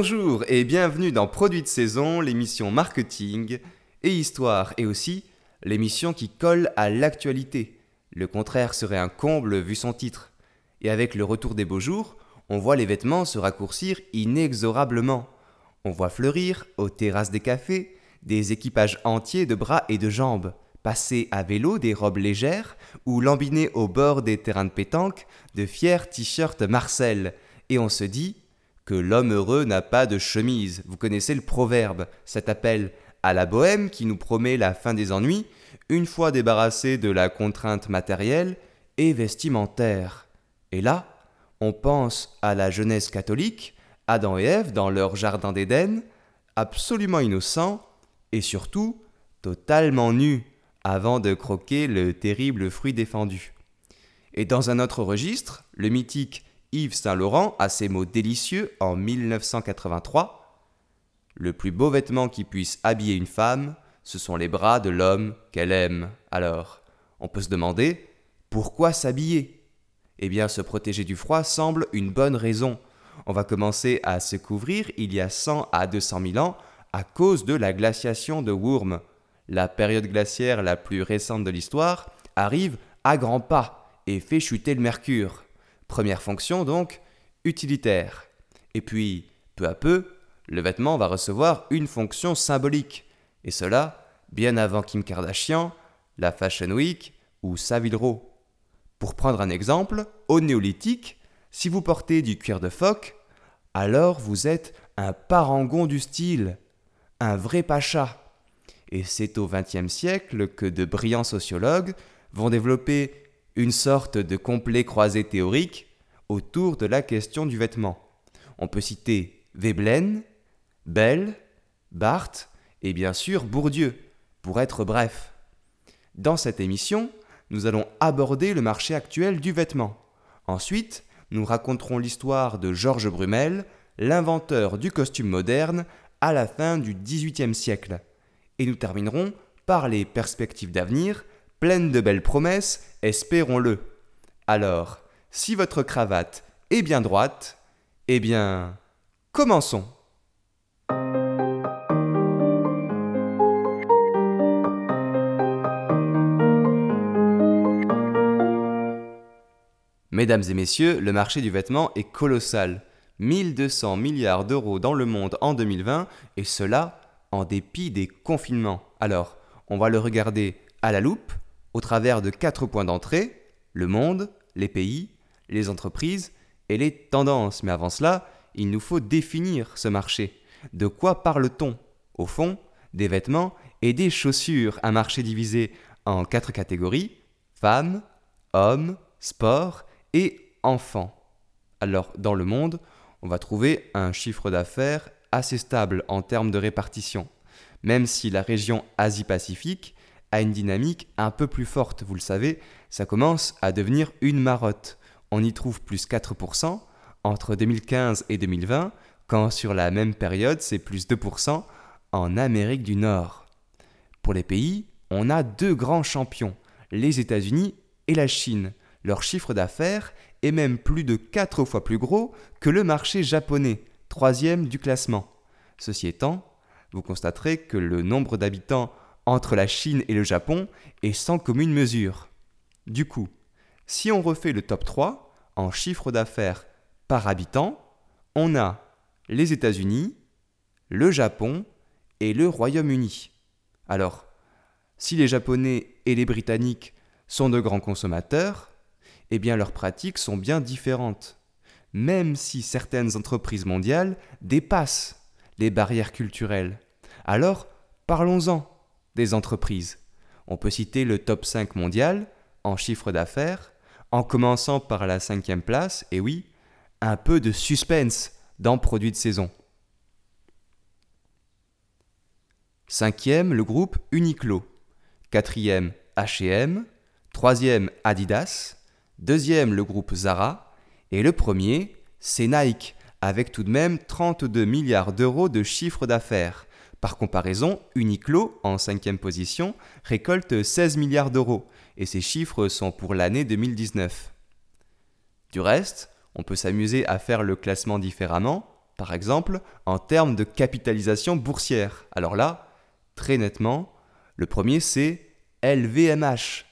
Bonjour et bienvenue dans Produits de saison, l'émission marketing et histoire et aussi l'émission qui colle à l'actualité. Le contraire serait un comble vu son titre. Et avec le retour des beaux jours, on voit les vêtements se raccourcir inexorablement. On voit fleurir, aux terrasses des cafés, des équipages entiers de bras et de jambes, passer à vélo des robes légères ou lambiner au bord des terrains de pétanque de fiers t-shirts Marcel. Et on se dit l'homme heureux n'a pas de chemise. Vous connaissez le proverbe, cet appel à la bohème qui nous promet la fin des ennuis, une fois débarrassé de la contrainte matérielle et vestimentaire. Et là, on pense à la jeunesse catholique, Adam et Ève dans leur jardin d'Éden, absolument innocents et surtout totalement nus avant de croquer le terrible fruit défendu. Et dans un autre registre, le mythique Yves Saint-Laurent a ces mots délicieux en 1983. Le plus beau vêtement qui puisse habiller une femme, ce sont les bras de l'homme qu'elle aime. Alors, on peut se demander, pourquoi s'habiller? Eh bien, se protéger du froid semble une bonne raison. On va commencer à se couvrir il y a 100 à 200 000 ans à cause de la glaciation de Wurm. La période glaciaire la plus récente de l'histoire arrive à grands pas et fait chuter le mercure. Première fonction donc, utilitaire. Et puis, peu à peu, le vêtement va recevoir une fonction symbolique. Et cela, bien avant Kim Kardashian, la Fashion Week ou Savile Row. Pour prendre un exemple, au néolithique, si vous portez du cuir de phoque, alors vous êtes un parangon du style, un vrai pacha. Et c'est au XXe siècle que de brillants sociologues vont développer une sorte de complet croisé théorique autour de la question du vêtement. On peut citer Veblen, Bell, Barthes et bien sûr Bourdieu, pour être bref. Dans cette émission, nous allons aborder le marché actuel du vêtement. Ensuite, nous raconterons l'histoire de Georges Brumel, l'inventeur du costume moderne à la fin du XVIIIe siècle. Et nous terminerons par les perspectives d'avenir pleine de belles promesses, espérons-le. Alors, si votre cravate est bien droite, eh bien, commençons. Mesdames et messieurs, le marché du vêtement est colossal. 1200 milliards d'euros dans le monde en 2020, et cela en dépit des confinements. Alors, on va le regarder à la loupe au travers de quatre points d'entrée, le monde, les pays, les entreprises et les tendances. Mais avant cela, il nous faut définir ce marché. De quoi parle-t-on? Au fond, des vêtements et des chaussures, un marché divisé en quatre catégories, femmes, hommes, sport et enfants. Alors, dans le monde, on va trouver un chiffre d'affaires assez stable en termes de répartition, même si la région Asie-Pacifique a une dynamique un peu plus forte. Vous le savez, ça commence à devenir une marotte. On y trouve plus 4% entre 2015 et 2020, quand sur la même période, c'est plus 2% en Amérique du Nord. Pour les pays, on a deux grands champions, les États-Unis et la Chine. Leur chiffre d'affaires est même plus de 4 fois plus gros que le marché japonais, troisième du classement. Ceci étant, vous constaterez que le nombre d'habitants entre la Chine et le Japon est sans commune mesure. Du coup, si on refait le top 3 en chiffre d'affaires par habitant, on a les États-Unis, le Japon et le Royaume-Uni. Alors, si les Japonais et les Britanniques sont de grands consommateurs, eh bien leurs pratiques sont bien différentes, même si certaines entreprises mondiales dépassent les barrières culturelles. Alors, parlons-en des entreprises. On peut citer le top 5 mondial en chiffre d'affaires, en commençant par la cinquième place, et oui, un peu de suspense dans produits de saison. Cinquième, le groupe Uniqlo. Quatrième, H&M. Troisième, Adidas. Deuxième, le groupe Zara. Et le premier, c'est Nike, avec tout de même 32 milliards d'euros de chiffre d'affaires. Par comparaison, Uniqlo, en cinquième position, récolte 16 milliards d'euros, et ces chiffres sont pour l'année 2019. Du reste, on peut s'amuser à faire le classement différemment, Par exemple, en termes de capitalisation boursière. Alors là, très nettement, le premier c'est LVMH.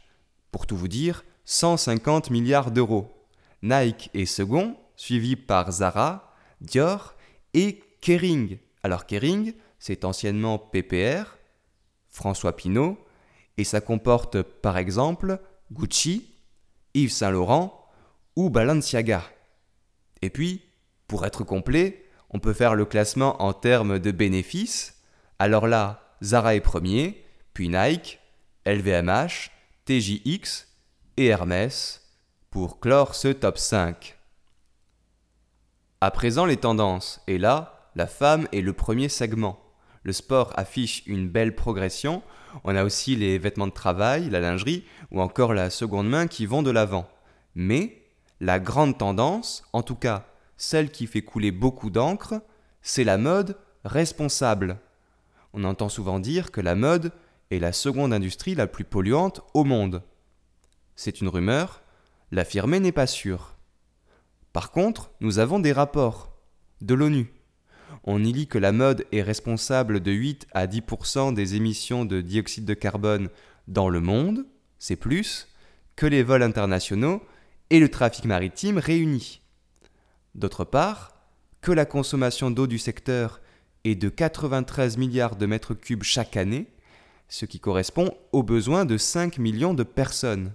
Pour tout vous dire, 150 milliards d'euros. Nike est second, suivi par Zara, Dior et Kering. Alors Kering, c'est anciennement PPR, François Pinault, et ça comporte par exemple Gucci, Yves Saint Laurent ou Balenciaga. Et puis, pour être complet, on peut faire le classement en termes de bénéfices. Alors là, Zara est premier, puis Nike, LVMH, TJX et Hermès pour clore ce top 5. À présent les tendances, et là, la femme est le premier segment. Le sport affiche une belle progression, on a aussi les vêtements de travail, la lingerie ou encore la seconde main qui vont de l'avant. Mais la grande tendance, en tout cas celle qui fait couler beaucoup d'encre, c'est la mode responsable. On entend souvent dire que la mode est la seconde industrie la plus polluante au monde. C'est une rumeur, l'affirmer n'est pas sûr. Par contre, nous avons des rapports de l'ONU. On y lit que la mode est responsable de 8 à 10% des émissions de dioxyde de carbone dans le monde, c'est plus, que les vols internationaux et le trafic maritime réunis. D'autre part, que la consommation d'eau du secteur est de 93 milliards de mètres cubes chaque année, ce qui correspond aux besoins de 5 millions de personnes,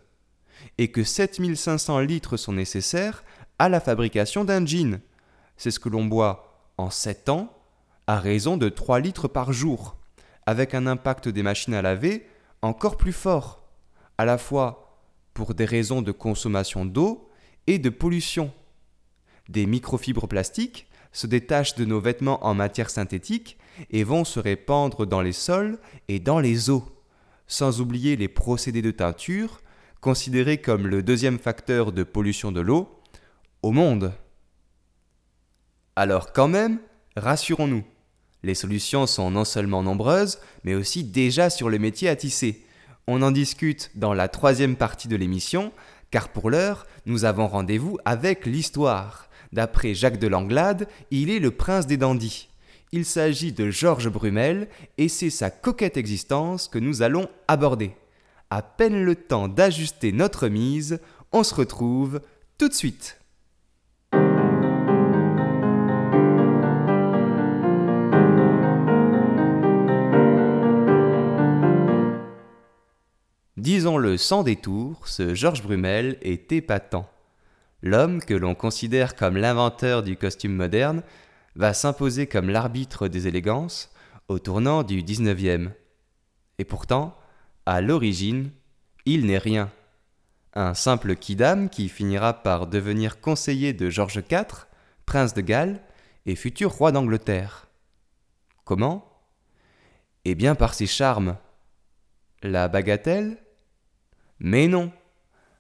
et que 7500 litres sont nécessaires à la fabrication d'un jean. C'est ce que l'on boit en 7 ans, à raison de 3 litres par jour, avec un impact des machines à laver encore plus fort, à la fois pour des raisons de consommation d'eau et de pollution des microfibres plastiques se détachent de nos vêtements en matière synthétique et vont se répandre dans les sols et dans les eaux, sans oublier les procédés de teinture, considérés comme le deuxième facteur de pollution de l'eau au monde. Alors quand même, rassurons-nous, les solutions sont non seulement nombreuses, mais aussi déjà sur le métier à tisser. On en discute dans la troisième partie de l'émission, car pour l'heure, nous avons rendez-vous avec l'histoire. D'après Jacques de Langlade, il est le prince des dandys. Il s'agit de Georges Brumel et c'est sa coquette existence que nous allons aborder. À peine le temps d'ajuster notre mise, on se retrouve tout de suite. Disons-le sans détour, ce Georges Brumel est épatant l'homme que l'on considère comme l'inventeur du costume moderne va s'imposer comme l'arbitre des élégances au tournant du XIXe. Et pourtant, à l'origine, il n'est rien. Un simple kidam qui finira par devenir conseiller de George IV, prince de Galles et futur roi d'Angleterre. Comment? Eh bien par ses charmes. La bagatelle? Mais non,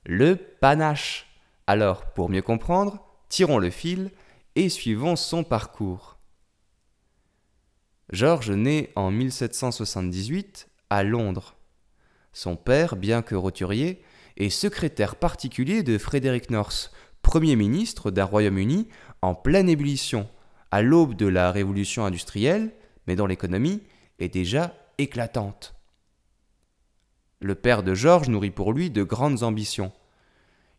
le panache. Alors, pour mieux comprendre, tirons le fil et suivons son parcours. Georges naît en 1778 à Londres. Son père, bien que roturier, est secrétaire particulier de Frédéric North, Premier ministre d'un Royaume-Uni en pleine ébullition, à l'aube de la révolution industrielle, mais dont l'économie est déjà éclatante. Le père de Georges nourrit pour lui de grandes ambitions.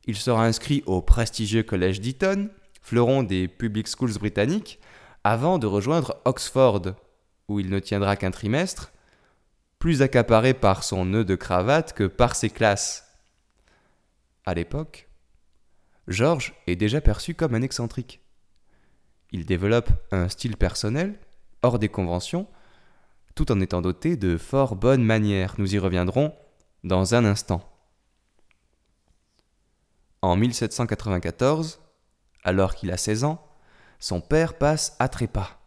Il sera inscrit au prestigieux collège d'Eton, fleuron des public schools britanniques, avant de rejoindre Oxford, où il ne tiendra qu'un trimestre, plus accaparé par son nœud de cravate que par ses classes. À l'époque, George est déjà perçu comme un excentrique. Il développe un style personnel, hors des conventions, tout en étant doté de fort bonnes manières. Nous y reviendrons dans un instant. En 1794, alors qu'il a 16 ans, son père passe à trépas.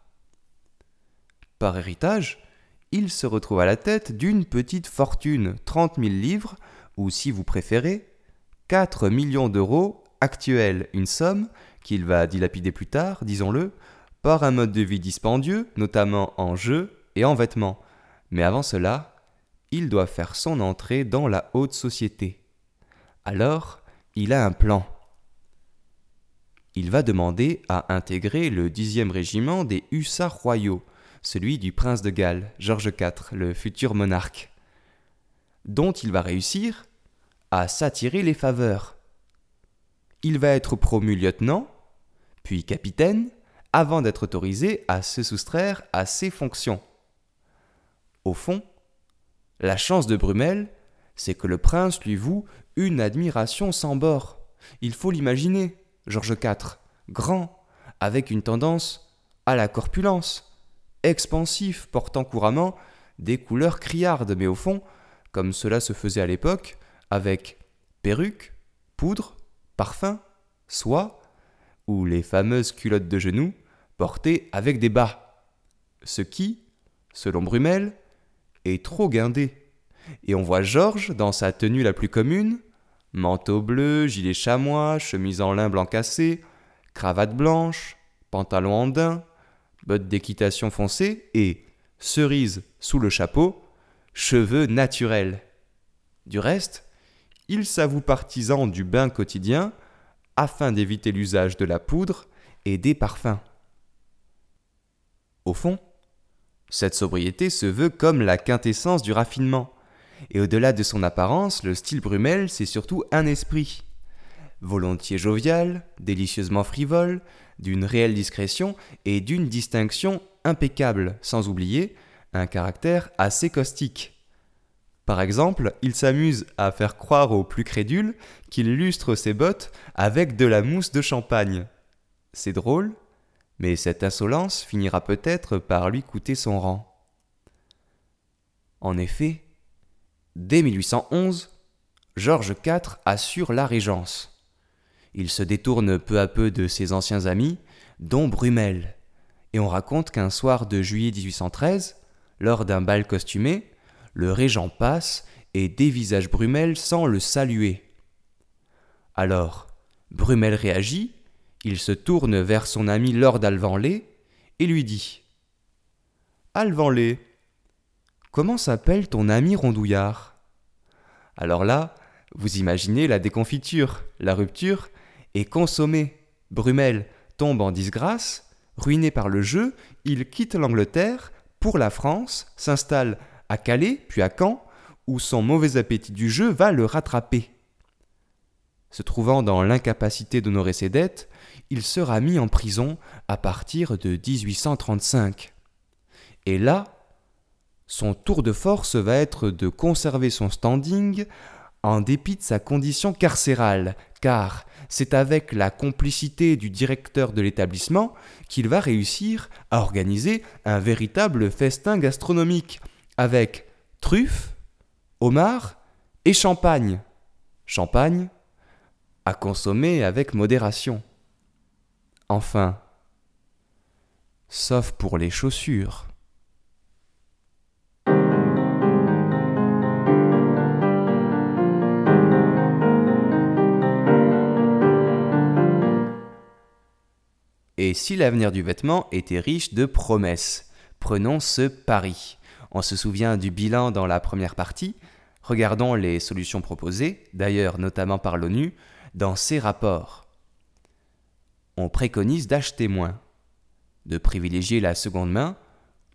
Par héritage, il se retrouve à la tête d'une petite fortune, 30 000 livres, ou si vous préférez, 4 millions d'euros actuels, une somme qu'il va dilapider plus tard, disons-le, par un mode de vie dispendieux, notamment en jeux et en vêtements. Mais avant cela, il doit faire son entrée dans la haute société. Alors, il a un plan. il va demander à intégrer le 10e régiment des hussards royaux, celui du prince de Galles, Georges IV, le futur monarque, dont il va réussir à s'attirer les faveurs. Il va être promu lieutenant, puis capitaine, avant d'être autorisé à se soustraire à ses fonctions. Au fond, la chance de Brumel, c'est que le prince lui voue une admiration sans bord. Il faut l'imaginer, Georges IV, grand, avec une tendance à la corpulence, expansif, portant couramment des couleurs criardes, mais au fond, comme cela se faisait à l'époque, avec perruque, poudre, parfum, soie, ou les fameuses culottes de genoux portées avec des bas. Ce qui, selon Brumel, trop guindé. Et on voit Georges dans sa tenue la plus commune, manteau bleu, gilet chamois, chemise en lin blanc cassé, cravate blanche, pantalon en daim, bottes d'équitation foncées et, cerise sous le chapeau, cheveux naturels. Du reste, il s'avoue partisan du bain quotidien afin d'éviter l'usage de la poudre et des parfums. Au fond, cette sobriété se veut comme la quintessence du raffinement. Et au-delà de son apparence, le style Brumel, c'est surtout un esprit. Volontiers jovial, délicieusement frivole, d'une réelle discrétion et d'une distinction impeccable, sans oublier un caractère assez caustique. Par exemple, il s'amuse à faire croire aux plus crédules qu'il lustre ses bottes avec de la mousse de champagne. C'est drôle, mais cette insolence finira peut-être par lui coûter son rang. En effet, dès 1811, Georges IV assure la régence. Il se détourne peu à peu de ses anciens amis, dont Brumel, et on raconte qu'un soir de juillet 1813, lors d'un bal costumé, le régent passe et dévisage Brumel sans le saluer. Alors, Brumel réagit il se tourne vers son ami Lord Alvanley et lui dit Alvanley, comment s'appelle ton ami rondouillard? Alors là, vous imaginez la déconfiture, la rupture, et consommée. Brumel tombe en disgrâce, ruiné par le jeu, il quitte l'Angleterre pour la France, s'installe à Calais, puis à Caen, où son mauvais appétit du jeu va le rattraper. Se trouvant dans l'incapacité d'honorer ses dettes, il sera mis en prison à partir de 1835. Et là, son tour de force va être de conserver son standing en dépit de sa condition carcérale, car c'est avec la complicité du directeur de l'établissement qu'il va réussir à organiser un véritable festin gastronomique, avec truffes, homards et champagne. Champagne à consommer avec modération. Enfin, sauf pour les chaussures. Et si l'avenir du vêtement était riche de promesses? Prenons ce pari. On se souvient du bilan dans la première partie. Regardons les solutions proposées, d'ailleurs notamment par l'ONU, dans ces rapports on préconise d'acheter moins, de privilégier la seconde main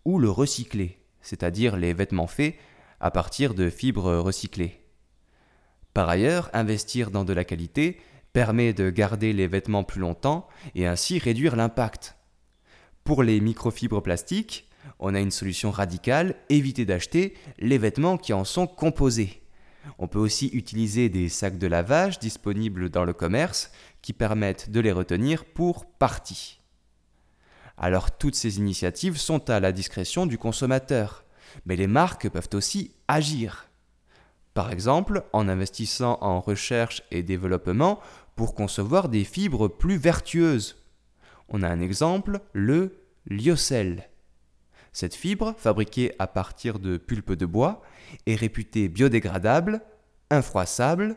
ou le recycler, c'est-à-dire les vêtements faits à partir de fibres recyclées. Par ailleurs, investir dans de la qualité permet de garder les vêtements plus longtemps et ainsi réduire l'impact. Pour les microfibres plastiques, on a une solution radicale, éviter d'acheter les vêtements qui en sont composés. On peut aussi utiliser des sacs de lavage disponibles dans le commerce qui permettent de les retenir pour partie. Alors toutes ces initiatives sont à la discrétion du consommateur, mais les marques peuvent aussi agir. Par exemple, en investissant en recherche et développement pour concevoir des fibres plus vertueuses. On a un exemple, le lyocell. Cette fibre, fabriquée à partir de pulpe de bois, est réputée biodégradable, infroissable,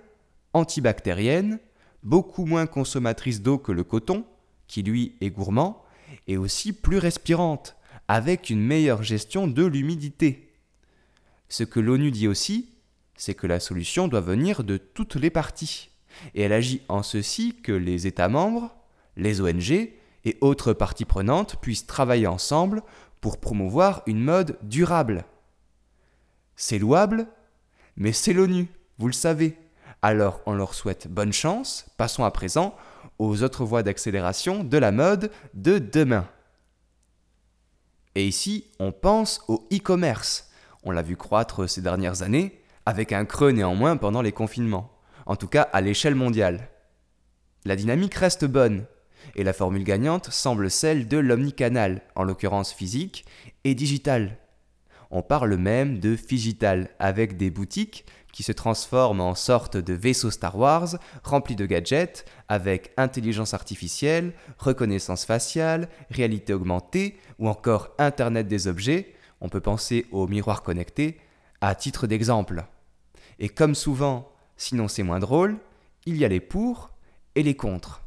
antibactérienne, beaucoup moins consommatrice d'eau que le coton, qui lui est gourmand, et aussi plus respirante, avec une meilleure gestion de l'humidité. Ce que l'ONU dit aussi, c'est que la solution doit venir de toutes les parties, et elle agit en ceci que les États membres, les ONG et autres parties prenantes puissent travailler ensemble pour promouvoir une mode durable. C'est louable, mais c'est l'ONU, vous le savez. Alors on leur souhaite bonne chance, passons à présent aux autres voies d'accélération de la mode de demain. Et ici, on pense au e-commerce. On l'a vu croître ces dernières années, avec un creux néanmoins pendant les confinements, en tout cas à l'échelle mondiale. La dynamique reste bonne, et la formule gagnante semble celle de l'omnicanal, en l'occurrence physique et digital. On parle même de figital, avec des boutiques qui se transforment en sorte de vaisseaux Star Wars remplis de gadgets avec intelligence artificielle, reconnaissance faciale, réalité augmentée ou encore Internet des objets, on peut penser aux miroirs connectés, à titre d'exemple. Et comme souvent, sinon c'est moins drôle, il y a les pour et les contre.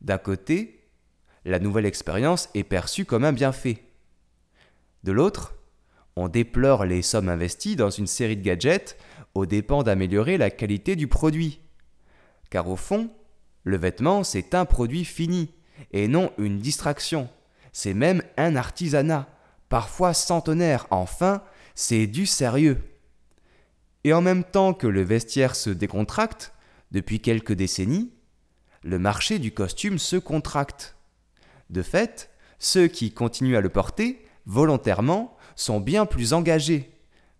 D'un côté, la nouvelle expérience est perçue comme un bienfait. De l'autre, on déplore les sommes investies dans une série de gadgets aux dépens d'améliorer la qualité du produit. Car au fond, le vêtement, c'est un produit fini, et non une distraction. C'est même un artisanat, parfois centenaire. Enfin, c'est du sérieux. Et en même temps que le vestiaire se décontracte, depuis quelques décennies, le marché du costume se contracte. De fait, ceux qui continuent à le porter, volontairement, sont bien plus engagés,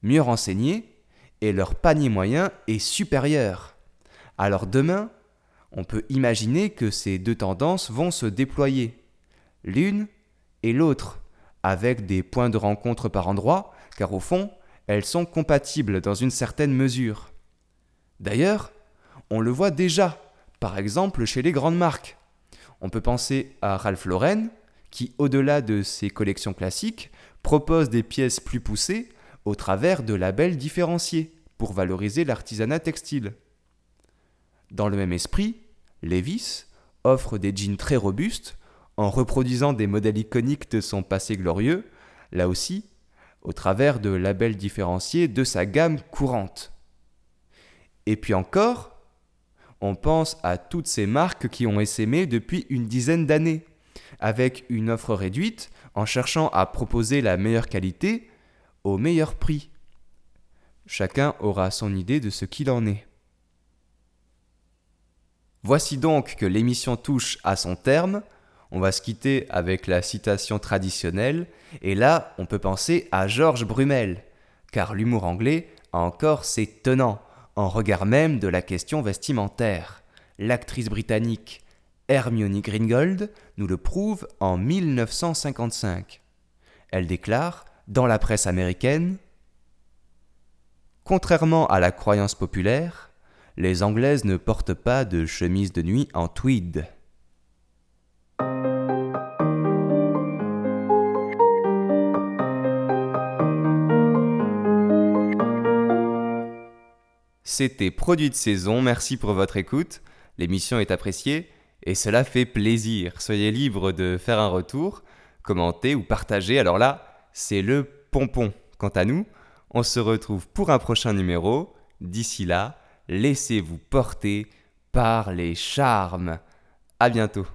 mieux renseignés, et leur panier moyen est supérieur. Alors demain, on peut imaginer que ces deux tendances vont se déployer, l'une et l'autre, avec des points de rencontre par endroit, car au fond, elles sont compatibles dans une certaine mesure. D'ailleurs, on le voit déjà, par exemple chez les grandes marques. On peut penser à Ralph Lauren, qui, au-delà de ses collections classiques, propose des pièces plus poussées au travers de labels différenciés pour valoriser l'artisanat textile. Dans le même esprit, Levis offre des jeans très robustes en reproduisant des modèles iconiques de son passé glorieux, là aussi, au travers de labels différenciés de sa gamme courante. Et puis encore, on pense à toutes ces marques qui ont essaimé depuis une dizaine d'années, avec une offre réduite en cherchant à proposer la meilleure qualité au meilleur prix. Chacun aura son idée de ce qu'il en est. Voici donc que l'émission touche à son terme. On va se quitter avec la citation traditionnelle, et là, on peut penser à Georges Brumel, car l'humour anglais a encore ses tenants, en regard même de la question vestimentaire. L'actrice britannique Hermione Gringold nous le prouve en 1955. Elle déclare, dans la presse américaine, Contrairement à la croyance populaire, les Anglaises ne portent pas de chemise de nuit en tweed. C'était Produit de saison, merci pour votre écoute. L'émission est appréciée et cela fait plaisir. Soyez libre de faire un retour, commenter ou partager. Alors là, c'est le pompon. Quant à nous, on se retrouve pour un prochain numéro. D'ici là, laissez-vous porter par les charmes. À bientôt.